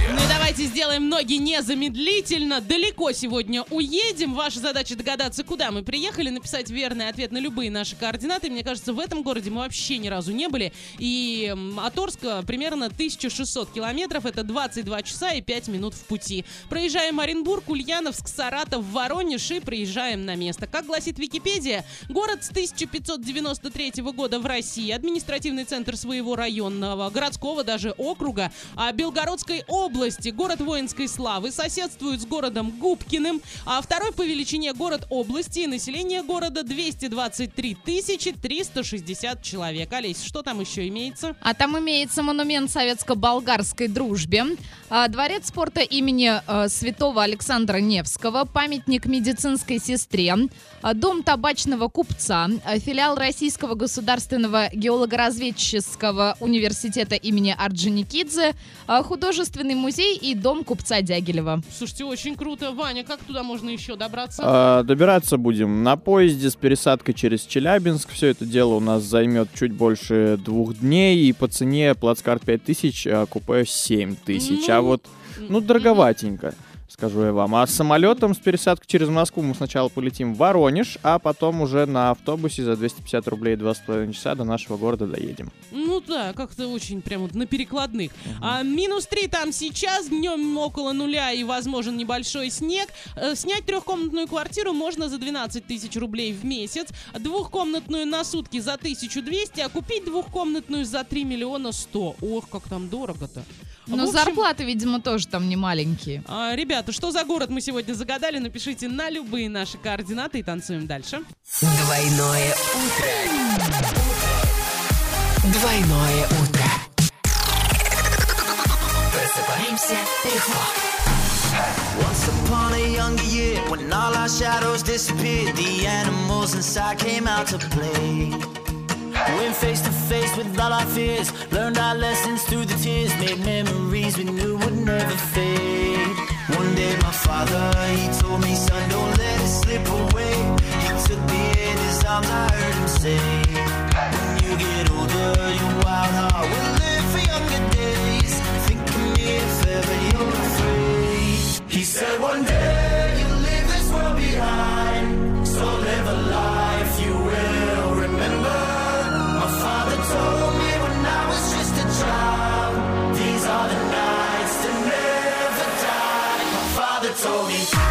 и давайте сделаем ноги незамедлительно. Далеко сегодня уедем. Ваша задача догадаться, куда мы приехали, написать верный ответ на любые наши координаты. Мне кажется, в этом городе мы вообще ни разу не были. И от Орска примерно 1600 километров. Это 22 часа и 5 минут в пути. Проезжаем Оренбург, Ульяновск, Саратов, Воронеж и приезжаем на место. Как гласит Википедия, город с 1593 года в России, административный центр своего районного, городского даже округа, а Белгородской области, город воинской славы, соседствует с городом Губкиным, а второй по величине город области и население города 223 360 человек. Олесь, что там еще имеется? А там имеется монумент советско-болгарской дружбе, а, дворец спорта имени э, святого Александра Невского, памятник медицинской сестре, а, дом табачного купца, а, филиал Российского государственного геолого-разведческого университета имени Орджоникидзе, а, художественный музей и дом купца Дягилева. Слушайте, очень круто. Ваня, как туда можно еще добраться? А, Добираться будем на поезде с пересадкой через Челябинск. Все это дело у нас займет чуть больше двух дней. И по цене плацкарт 5000, а купе 7000. А Ну, вот, ну, дороговатенько, скажу я вам. А с самолетом с пересадкой через Москву мы сначала полетим в Воронеж, а потом уже на автобусе за 250 рублей 2,5 часа до нашего города доедем. Ну да, как-то очень прям вот на перекладных. А, минус 3 там сейчас, днем около нуля и возможен небольшой снег. Э, снять трехкомнатную квартиру можно за 12 тысяч рублей в месяц, двухкомнатную на сутки за 1200, а купить двухкомнатную за 3 миллиона 100. Ох, как там дорого-то. Но общем, зарплаты, видимо, тоже там не маленькие. а, ребята, что за город мы сегодня загадали, напишите на любые наши координаты и танцуем дальше. Двойное утро. Двойное утро. Просыпаемся легко. Once upon a younger year, when all our shadows disappeared, the animals inside came out to play. Went face to face with all our fears, learned our lessons through the tears, made memories we knew would never fade. One day, my father, he told me, son, don't let it slip away. He took me in his arms, I heard him say, told me.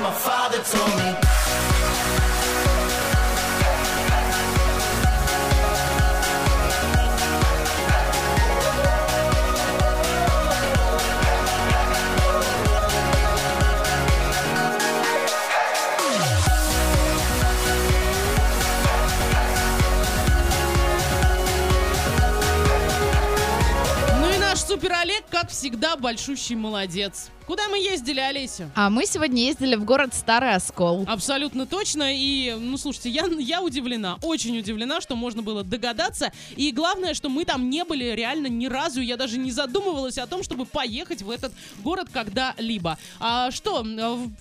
My father told me. Супер Олег, как всегда, большущий молодец. Куда мы ездили, Олеся? А мы сегодня ездили в город Старый Оскол. Абсолютно точно. И, ну, слушайте, я, я удивлена, очень удивлена, что можно было догадаться. И главное, что мы там не были реально ни разу. Я даже не задумывалась о том, чтобы поехать в этот город когда-либо. А что,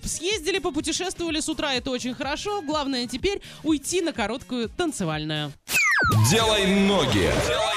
съездили, попутешествовали с утра, это очень хорошо. Главное теперь уйти на короткую танцевальную. Делай ноги. Делай ноги.